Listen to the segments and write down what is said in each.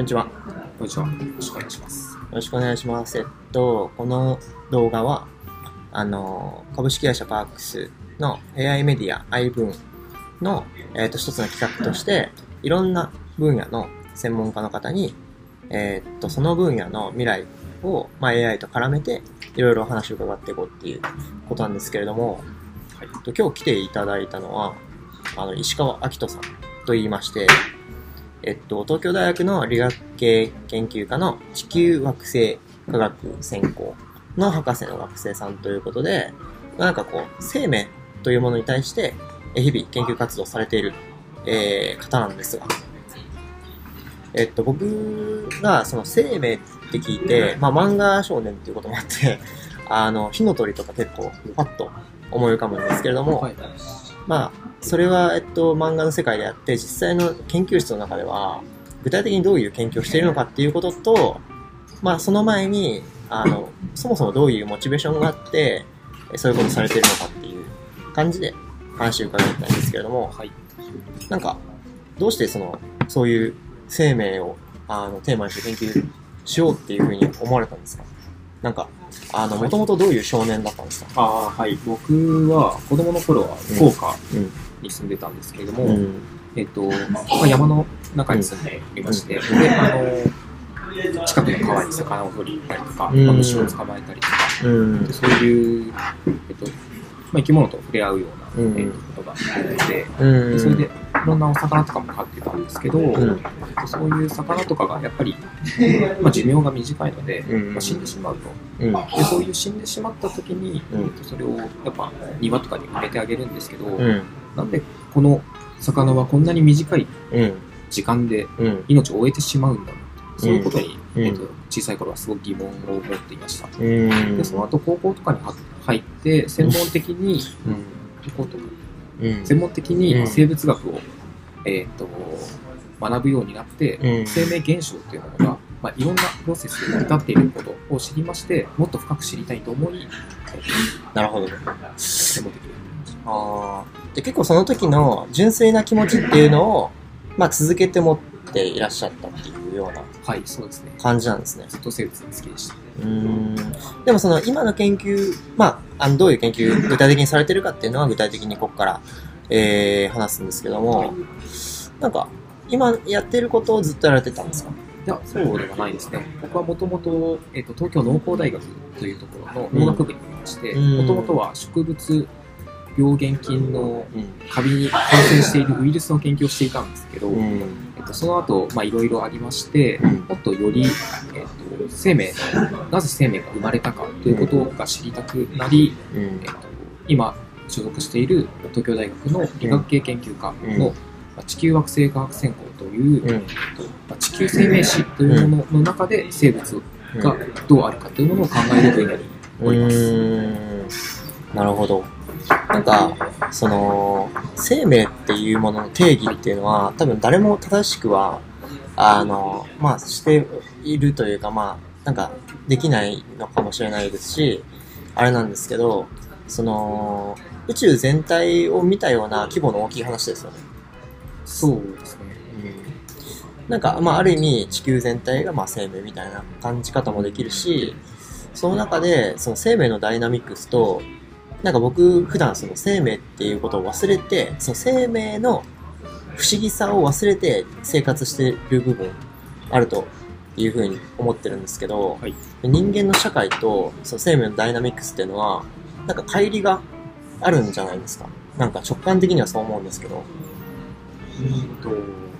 こんにちは。よこんにちは。よろしくお願いします。ろしくお願いします。えっと、この動画は、あの、株式会社パークスの AI メディア iVoon の、えっと、一つの企画として、いろんな分野の専門家の方に、えっと、その分野の未来を、まあ、AI と絡めて、いろいろお話を伺っていこうっていうことなんですけれども、はい。えっと今日来ていただいたのは、あの、石川明人さんと言いまして、えっと、東京大学の理学系研究科の地球惑星科学専攻の博士の学生さんということで、なんかこう、生命というものに対して、日々研究活動されている、えー方なんですが、えっと、僕がその生命って聞いて、まあ漫画少年っていうこともあって、あの、火の鳥とか結構パッと思い浮かぶんですけれども、まあ、それは、えっと、漫画の世界であって、実際の研究室の中では、具体的にどういう研究をしているのかっていうことと、まあ、その前に、あの、そもそもどういうモチベーションがあって、えそういうことをされているのかっていう感じで話を伺いたいんですけれども、はい。なんか、どうしてその、そういう生命を、あの、テーマにして研究しようっていうふうに思われたんですか？なんか、あの、もともとどういう少年だったんですか？ああ、はい。僕は子供の頃は福岡うん。に住んでたんですけれども、うん。えっと、まあ、山の中に住んでいまして、うんで、あの、近くの川に魚を取りに行ったりとか、うんまあ虫を捕まえたりとか。そういう、えっと、まあ、生き物と触れ合うような、うんえっと、ことが多くて、うん。でそれでいろんなお魚とかも飼ってたんですけど、んそういう魚とかがやっぱり、まあ、寿命が短いので、うんまあ、死んでしまうと。うん。でそういう死んでしまった時に、うんえっとそれをやっぱ庭とかに埋めてあげるんですけど、うん。なんでこの魚はこんなに短いうん。時間でうん。命を終えてしまうんだろうそういうことに、うんえっと小さい頃はすごく疑問を持っていました。うん。でその後高校とかに入って専門的に、うん。高校とかうん。専門的うんに生物学を、えっと学ぶようになって、うん生命現象というものが、まあ、いろんなプロセスで成り立っていることを知りましてもっと深く知りたいと思い、なるほど。と専門的にああ。で、結構その時の純粋な気持ちっていうのを、まあ続けて持っていらっしゃったっていうようなはい、そうですね。感じなんですね。ずっと生物好きでした。うーん。でもその今の研究、まあ、あのどういう研究具体的にされてるかっていうのは具体的にここから、えー、話すんですけども、なんか、今やってることをずっとやられてたんですか？いや、そうではないですね。僕はもともと、えっと、東京農工大学というところの農学部にいまして、うんもともとは植物病原菌のうん。カビに感染しているウイルスの研究をしていたんですけど、うん。えっと、その後、まあ、いろいろありまして、うんもっとより、えっと、生命、なぜ生命が生まれたかということが知りたくなり、うんえっと、今所属している東京大学の理学系研究科の、地球惑星科学専攻という、うん。えっとまあ地球生命史というものの中で生物がどうあるかというものを考える分野におります。なるほど。なんか、その、生命っていうものの定義っていうのは、多分誰も正しくは、あの、まあ、しているというか、まあ、なんか、できないのかもしれないですし、あれなんですけど、その、宇宙全体を見たような規模の大きい話ですよね。そうですね。うんなんか、まあ、ある意味、地球全体が、まあ、生命みたいな感じ方もできるし、その中で、その生命のダイナミックスと、なんか僕、普段その生命っていうことを忘れて、その生命の不思議さを忘れて生活してる部分あるというふうに思ってるんですけど、はい人間の社会とその生命のダイナミックスっていうのは、なんか乖離があるんじゃないですか？なんか直感的にはそう思うんですけど、うんと、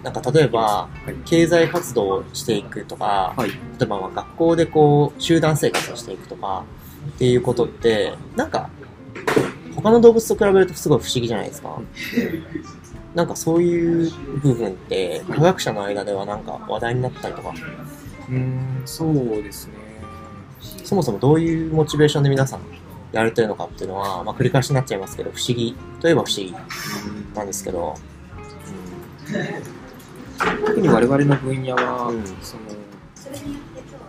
なんか例えば、はい。経済活動をしていくとか、はい。例えばまあ学校でこう集団生活をしていくとかっていうことってなんか他の動物と比べるとすごい不思議じゃないですか。なんかそういう部分って科学者の間ではなんか話題になったりとかうーん、そうですね。そもそもどういうモチベーションで皆さんやられてるのかっていうのは、まあ、繰り返しになっちゃいますけど不思議といえば不思議なんですけど、特に我々の分野は、うんその、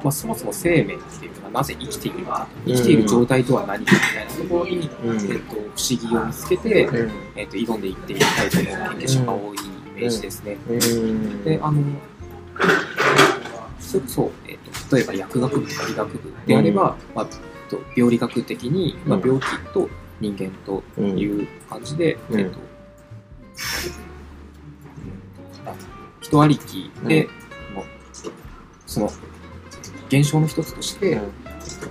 まあ、そもそも生命っていうのがなぜ生きているのか、生きている状態とは何かみたいなところに、うん。えっと、不思議を見つけて、うん。えっと、挑んでいっているタイプの研究者が多いイメージですね。うん。で、あの、それこそ、えー、と例えば薬学部とか理学部であれば、まあ、と病理学的に、まあ、うん。病気と人間とうんいう感じで、うん。えっとあ人ありきで、もうその現象の一つとして、うん。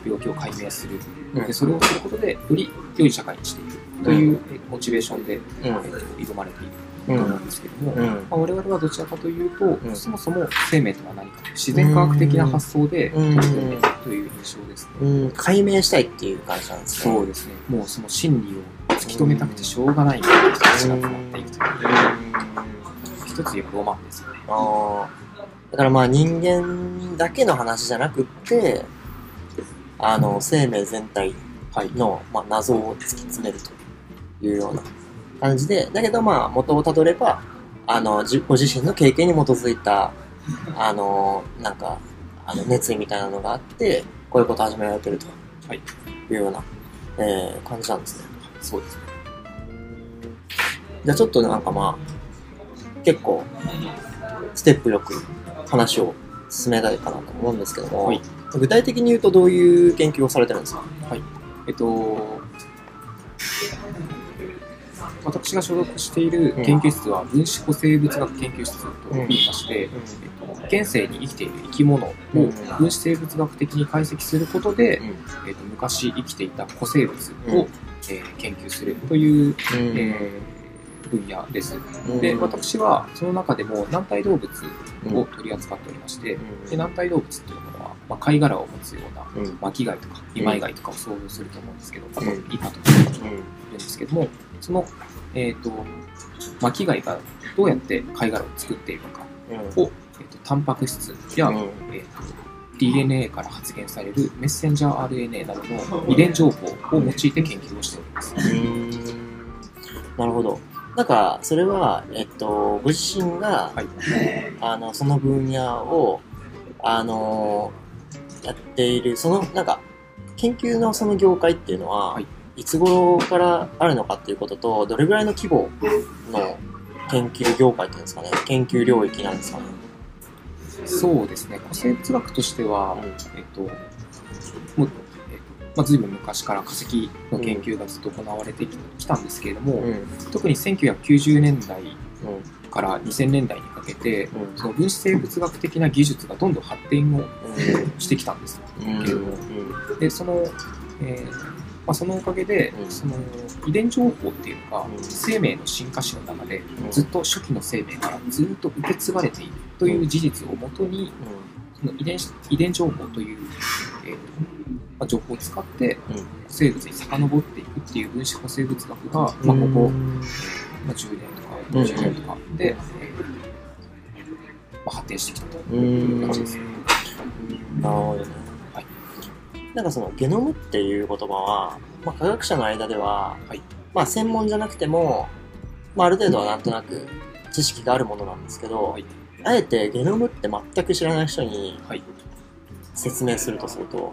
病気を解明する、うん。でそれをすることでより良い社会にしていく。という、えモチベーションで、うん。えっと挑まれているうん。と思うんですけども、うん。まあ、我々はどちらかというと、ん。そもそも生命とは何か自然科学的な発想でうん。取り組んでいるという印象ですね。うん、解明したいっていう感じなんですね。そうですね。もうその真理を突き止めたくてしょうがないみたいな人たちが集まっていくという、一つ言えばロマンですよね。あーだからまあ人間だけの話じゃなくって、あの、生命全体はい。の、まあ、謎を突き詰めるというような感じで、だけどまあ元をたどれば、あの、ご自身の経験に基づいた、あの、なんか、あの熱意みたいなのがあって、こういうこと始められてるとい。うような、えー感じなんですね。そうですね。じゃあちょっとなんかまあ、結構、ステップよく話を進めたいかなと思うんですけども、はい。具体的に言うとどういう研究をされてるんですか？えっと、私が所属している研究室は分子古生物学研究室と言いまして、えっと、現世に生きている生き物をうん。分子生物学的に解析することで、うん。えっと、昔生きていた古生物うん。を、えー研究するという、うん。えー分野です。うん。で、私はその中でも軟体動物を取り扱っておりまして、で軟体動物っていうものは、まあ、貝殻を持つような巻貝とか二枚貝とかを想像すると思うんですけど、あとうんイカとかいるんですけども、その、えっ、と、巻貝がどうやって貝殻を作っているのかうん。を、えー、とタンパク質や、うん。えーと DNA から発現されるメッセンジャー RNA などの遺伝情報を用いて研究をしております。うん。なるほど。なんか、それは、えっと、ご自身が、はい。あの、その分野を、あの、やっている、その、なんか、研究のその業界っていうのは、はい。い、つ頃からあるのかっていうことと、どれぐらいの規模の研究業界っていうんですかね、研究領域なんですかね。そうですね、古生物学としては、うんえっ、と、もう、えっ、と、まあ、随分昔から化石の研究がずっと行われてきたんですけれども、うん。うん。特に1990年代から2000年代にかけて、うん。その分子生物学的な技術がどんどん発展をうん。してきたんです。うん。けどもで、その、えーまあ、そのおかげで、うんその遺伝情報っていうのが、うん生命の進化史の中で、うんずっと初期の生命からずっと受け継がれているという事実をもとに、その遺伝子遺伝情報という、えーまあ、情報を使って生物に遡っていくっていう分子古生物学が、まあ、ここ、まあ、10年とかうん20年とかで、えーまあ、発展してきたとういうん。感じです。なるほどね。はい。なんかそのゲノムっていう言葉は、まあ、科学者の間では、はい。まあ専門じゃなくても、まあある程度はなんとなく知識があるものなんですけど、はい。あえてゲノムって全く知らない人にはい。説明するとすると、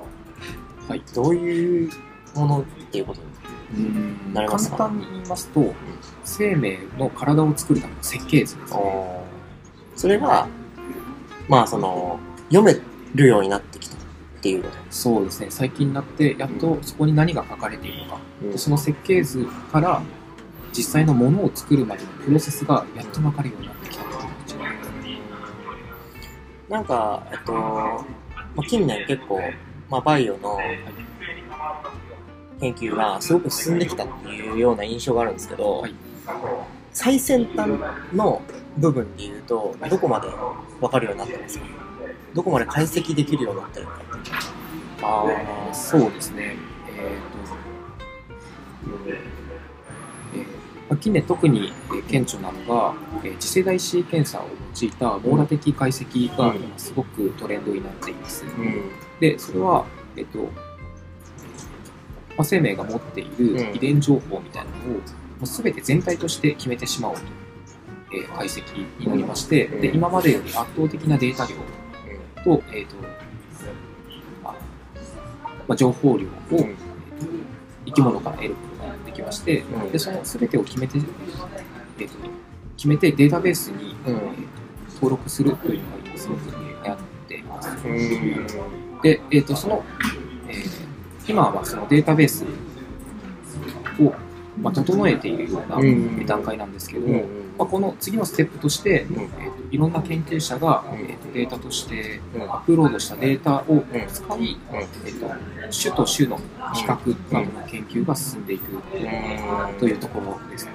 はい。どういうものっていうことになりますか？簡単に言いますと、生命の体を作るための設計図ですね。それが、まあその、読めるようになってきたっていうこと？そうですね、最近になって、やっとそこに何が書かれているのか、うん。でその設計図から実際のものを作るまでのプロセスがやっと分かるようになってきたっていう感じなんか、えっと、まあ、近年結構、まあ、バイオの研究がすごく進んできたっていうような印象があるんですけど、はい。最先端の部分で言うと、どこまで分かるようになってますか？どこまで解析できるようになってるのかっていう。ああ、そうですね。えっ、と、えーまあ近年特にえー顕著なのが、えー次世代シーケンサーを用いた網羅的解析がすごくトレンドになっています。うん。で、それは、えっ、と、まあ、生命が持っていうん。る遺伝情報みたいなのを、もう全て全体として決めてしまおうと、えー解析になりまして、うん。で、今までより圧倒的なデータ量と、えっ、と、あまあ、情報量を、生き物から得るまして、うんでその全てを決めて、えーと決めてデータベースに、うんえーと登録するというのが今すごく流行っっています。うん。で、えっ、と、その、えー今はそのデータベースを、まあ、整えているようなうん段階なんですけども、うん。まあ、この次のステップとして、うん。えーといろんな研究者が、うん。えーとデータとしてうん。アップロードしたデータを使い、うん。えー、と種と種の比較などの研究が進んでいくというところですね。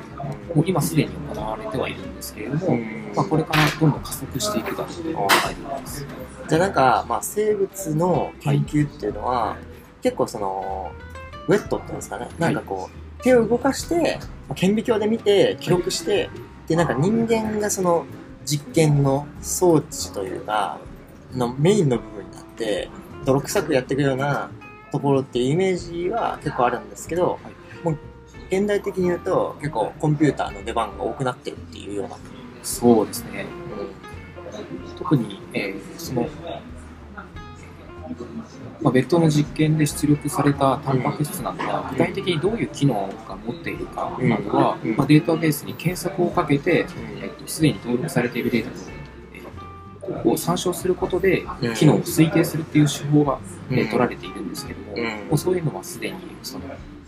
もう今すでに行われてはいるんですけれども、まあ、これからどんどん加速していくだろうと考えています。じゃあなんか、まあ、生物の研究っていうのは、結構その、ウェットっていうんですかね、なんかこう、手を動かして、まあ顕微鏡で見て、記録して、で、なんか人間がその実験の装置というか、のメインの部分になって、泥臭くやっていくようなところっていうイメージは結構あるんですけど、もう現代的に言うと結構コンピューターの出番が多くなってるっていうような。そうですね。うん特に、えーその、まあ、別途の実験で出力されたタンパク質などが具体的にどういう機能が持っているかなどは、うんまあ、データベースに検索をかけて、えっと、すでに登録されているデータと、えっと、を参照することでうん。機能を推定するっていう手法が、えーうん。取られているんですけども、うん。もうそういうのはすでにその、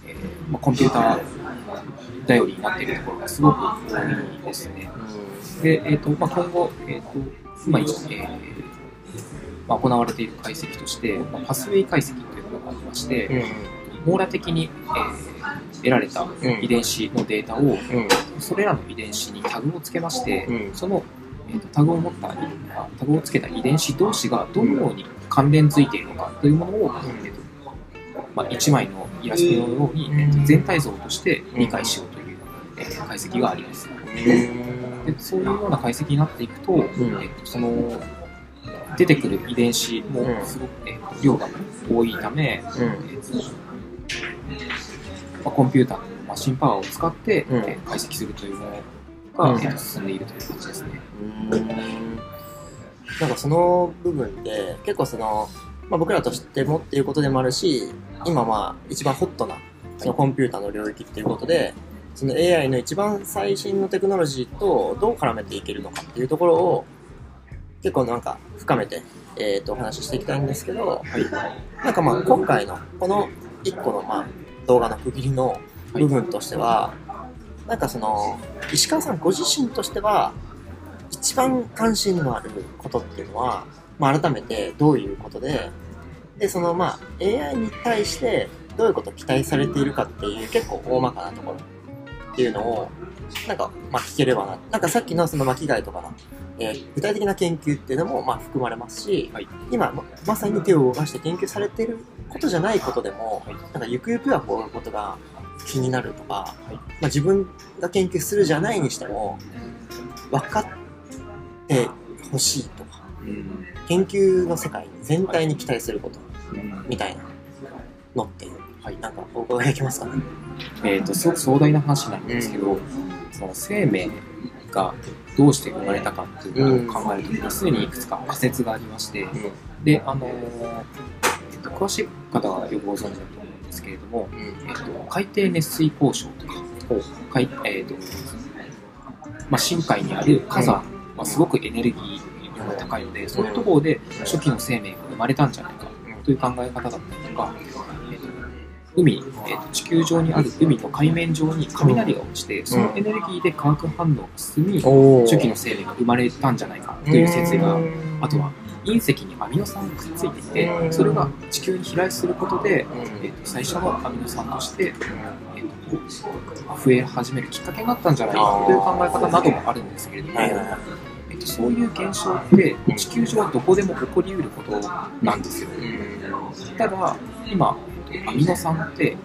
えーまあ、コンピューター頼りになっているところがすごく多いですね。で、えーとまあ、今後、えーと今、えーまあ、行われている解析として、まあ、パスウェイ解析というのがありまして、うん。網羅的に、えー得られた遺伝子のデータを、うん。それらの遺伝子にタグをつけまして、うん。その、えーとタグを持ったあタグをつけた遺伝子同士がどのように関連づいているのかというものを、えーとまあ、1枚のイラストのように、うん。えーと全体像として理解しようという、えー解析があります。でそういうような解析になっていくと,、ん。えっとその出てくる遺伝子もうん。すごく、えっと量が多いため、うん。えっとまあ、コンピューターのマシンパワーを使って、うん。えー解析するというものが、うん。えっと進んでいるという感じですね。うん。なんかその部分で結構その、まあ、僕らとしてもっていうことでもあるし今まあ一番ホットなそのコンピューターの領域っていうことでその AI の一番最新のテクノロジーとどう絡めていけるのかっていうところを結構なんか深めて、えー、とお話ししていきたいんですけど、なんかまあ今回のこの1個のまあ動画の区切りの部分としては、なんかその石川さんご自身としては一番関心のあることっていうのは、まあ、改めてどういうことででそのまあ AI に対してどういうことを期待されているかっていう結構大まかなところっていうのをなんかまあ聞ければな。なんかさっきのその巻貝とかの、えー具体的な研究っていうのもまあ含まれますし、はい。今ままさに手を動かして研究されていることじゃないことでも、はい。なんかゆくゆくはこういうことが気になるとか、まあ、自分が研究するじゃないにしても分かってほしいとかうん。研究の世界全体に期待することうんみたいなのって、はい、なんかお伺いできますかね？えー、とすごく壮大な話なんですけど、その生命がどうして生まれたかっていうのを考えるときにすでにいくつか仮説がありまして、で、あのーえっと詳しい方はよくご存知だと思うんですけれども、えっと海底熱水鉱床とか、海えっとまあ、深海にある火山はすごくエネルギー量が高いので、そういうところで初期の生命が生まれたんじゃないかという考え方だったりとか、えっと海、えっと地球上にある海の海面上に雷が落ちて、そのエネルギーで化学反応が進み、お初期の生命が生まれたんじゃないかという説があとは隕石にアミノ酸がくっついていてうん。それが地球に飛来することで、うん。えー、と最初のアミノ酸として、えー、と増え始めるきっかけになったんじゃないかという考え方などもあるんですけれども、えー、とそういう現象って地球上はどこでも起こりうることなんですよ。ただ今アミノ酸って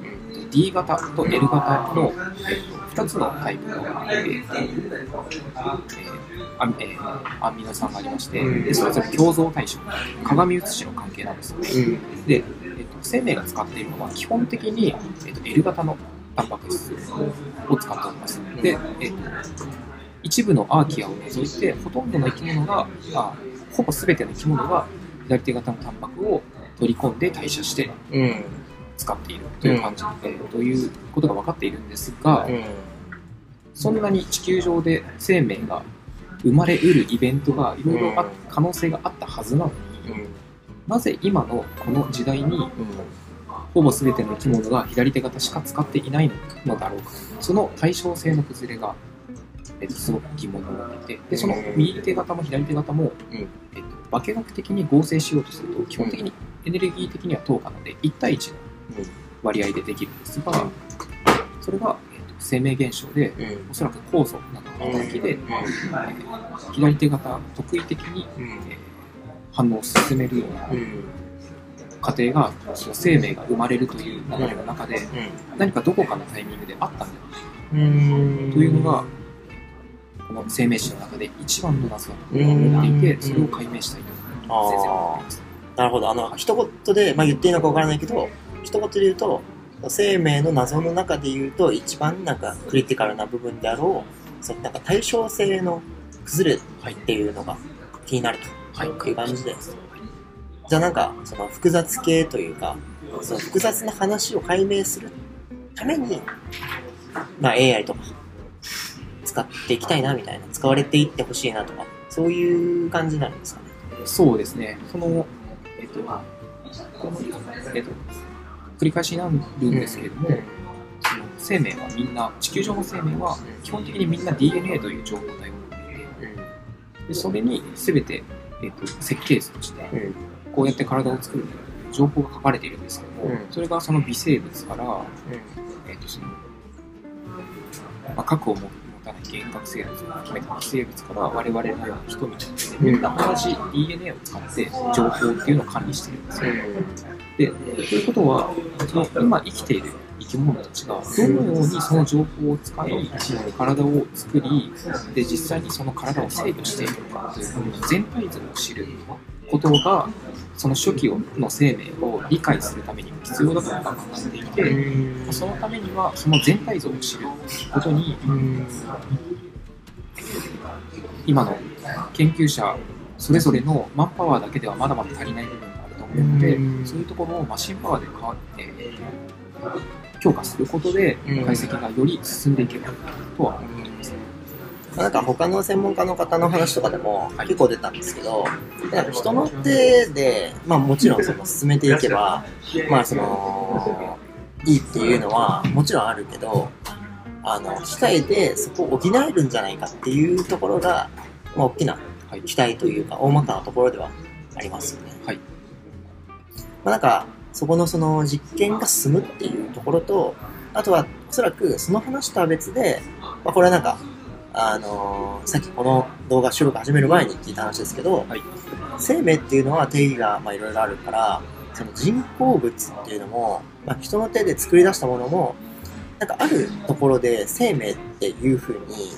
D 型と L 型の、えー、と2つのタイプの、えーアミえーアミノ酸がありまして、でそれぞれ共造対象、鏡写しの関係なんですよね。で、えっと生命が使っているのは基本的に、えっと L 型のタンパク質を使っております。で、えっと一部のアーキアを除いて、ほとんどの生き物が、あほぼ全ての生き物が左手型のタンパクを取り込んで代謝してうん使っているという感じ、えーということが分かっているんですが、うん。そんなに地球上で生命が生まれうるイベントがいろいろ可能性があったはずなのうん。なぜ今のこの時代にうん。ほぼ全ての生き物が左手型しか使っていないのだろうか。その対称性の崩れが、えっと、すごく疑問に思っていてでその右手型も左手型も、うん。えっと、化学的に合成しようとすると基本的にエネルギー的には等価なので1対1の割合でできるんですがそれが、えっと、生命現象で。おそらく酵素などの働きで、えー左手型特異的に、うん。えー反応を進めるようなうん。過程がその生命が生まれるという流れの中で何かどこかのタイミングであったんだうん。というのがこの生命史の中で一番の謎だと思っていてそれを解明したいと先生は思います。なるほど。あの、一言で、まあ言っていいのかわからないけど、一言で言うと、生命の謎の中で言うと、一番なんかクリティカルな部分であろう、そのなんか対称性の崩れっていうのが気になるとはい、いう感じで。じゃあなんか、その複雑系というか、その複雑な話を解明するために、まあ AI とか使っていきたいなみたいな、使われていってほしいなとか、そういう感じになるんですかね。そうですね。その、と、この、えっと、繰り返しになるんですけれども、その生命はみんな、地球上の生命は基本的にみんな DNA という情報体を持っていて、でそれに全て、えっと、設計図として、うん。うん。こうやって体を作る情報が書かれているんですけども、うんそれがその微生物から、えっとそのまあ、核を持たない幻覚生物を含めた生物から我々のような人々でみんな同じ DNA を使って情報っていうのを管理してるんですよ。で、ということは、その今生きている生き物たちがどのようにその情報を使い、体を作り、で、実際にその体を制御しているのかという全体像を知ることが、その初期の生命を理解するためにも必要だと僕は考えていて、そのためにはその全体像を知ることに、今の研究者それぞれのマンパワーだけではまだまだ足りない部分があると思うので、うん。そういうところをマシンパワーで変わって、強化することでうん。解析がより進んでいけばとは思っています。なんか他の専門家の方の話とかでもはい。結構出たんですけど、なんか人の手で、まあもちろんその進めていけば、まあその、いいっていうのはもちろんあるけど、あの、機械でそこを補えるんじゃないかっていうところが、まあ大きなはい。期待というか、大まかなところではありますよね。はい。まあなんか、そこのその実験が進むっていうところと、あとはおそらくその話とは別で、まあこれはなんか、あのーさっきこの動画収録始める前に聞いた話ですけど、はい。生命っていうのは定義がまあいろいろあるから、その人工物っていうのも、まあ、人の手で作り出したものも、なんかあるところで生命っていうふうに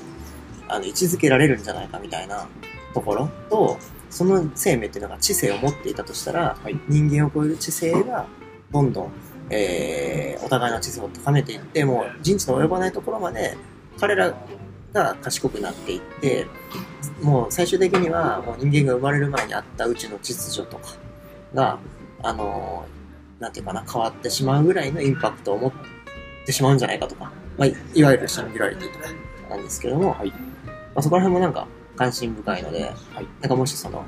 あの位置づけられるんじゃないかみたいなところと、その生命っていうのが知性を持っていたとしたら、はい。人間を超える知性がどんどん、えーお互いの知性を高めていって、もう人知の及ばないところまで彼らが賢くなっていって、もう最終的にはもう人間が生まれる前にあった宇宙の秩序とかが、あのーなんていうかな、変わってしまうぐらいのインパクトを持ってしまうんじゃないかとか、まあ、いいわゆるシンギュラリティとかなんですけども、はい。まあ、そこら辺もなんか関心深いので、はい。なんかもしその、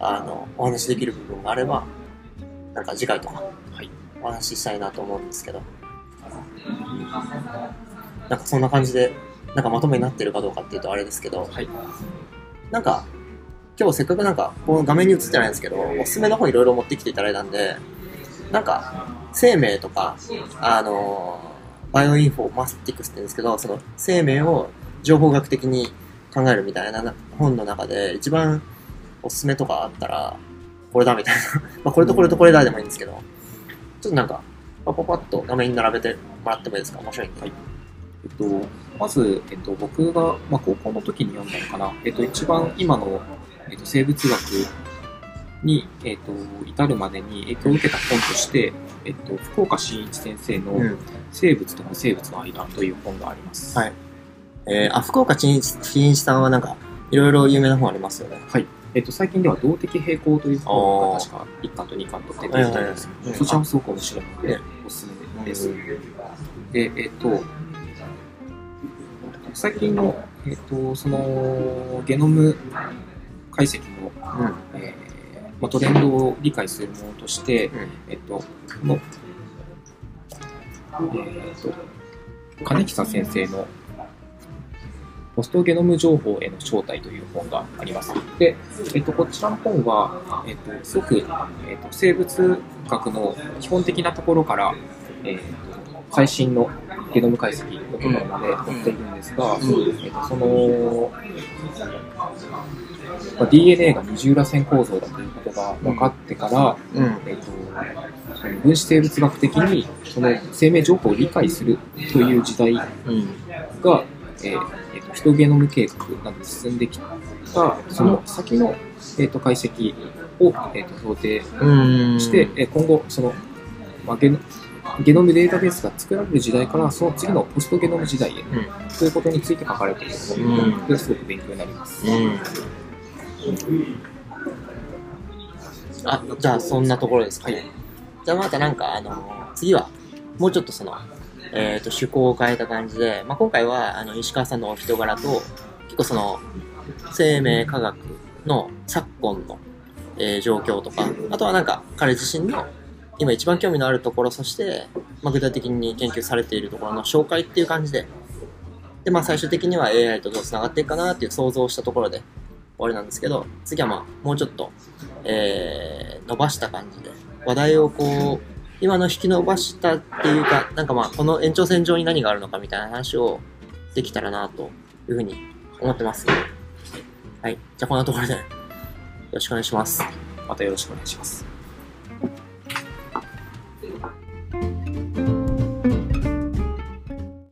あの、お話しできる部分があれば、なんか次回とかはい。お話ししたいなと思うんですけど、なんかそんな感じで、なんかまとめになってるかどうかっていうとあれですけど、はいなんか、今日せっかくなんか、この画面に映ってないんですけど、おすすめの本いろいろ持ってきていただいたんで、なんか、生命とか、あのー、バイオインフォマティクスって言うんですけど、その生命を情報学的に考えるみたいなな本の中で一番おすすめとかあったら、これだみたいな。まあこれとこれとこれだでもいいんですけど、ちょっとなんか、パパパッと画面に並べてもらってもいいですか？面白いんで。はいえっと、まず、えっと、僕が、まあ、高校の時に読んだのかな、えっと、一番今の、えっと、生物学に、えっと、至るまでに影響を受けた本として、えっと、福岡伸一先生のうん生物と無生物の間という本があります。はいえー、あ、福岡陳一さんはなんか、いろいろ有名な本ありますよね。はい。えっと、最近では動的平衡という本が確か1巻と2巻と出てきたんですはいはいはいそちらもすごく面白いのでね、おすすめです。で、えっと、最近の、えっと、その、ゲノム解析の、うん。えーまあ、トレンドを理解するものとして、うんえっと、この、えっと、金久先生のポストゲノム情報への正体という本があります。で、えっと、こちらの本は、えっと、すごく、えっと、生物学の基本的なところから、えっと、最新のゲノム解析のところまで載っているんですが、えっと、その、まあ、DNA が二重らせん構造だということが分かってから、うん。えっと、その分子生物学的にその生命情報を理解するという時代が、うん。えーとヒトゲノム計画などに進んできた、その先の、えっと解析を、えっと想定うん。して、えー今後、その、まあ、ゲノゲノムデータベースが作られる時代から、その次のポストゲノム時代へうん。ということについて書かれているうんので、すごく勉強になります。うん。あ、じゃあそんなところですかね。じゃあまたなんか、あの次は、もうちょっとその、えっ、と、趣向を変えた感じで、まあ、今回は、あの、石川さんのお人柄と、結構その、生命科学の昨今の、えー状況とか、あとはなんか、彼自身の、今一番興味のあるところ、そして、まあ、具体的に研究されているところの紹介っていう感じで、で、まあ、最終的には AI とどう繋がっていくかなっていう想像したところで終わりなんですけど、次はまあ、もうちょっと、えー、伸ばした感じで、話題をこう、今の引き伸ばしたっていうか、なんかまあ、この延長線上に何があるのかみたいな話をできたらなというふうに思ってます。はい。じゃあ、こんなところで、よろしくお願いします。またよろしくお願いします。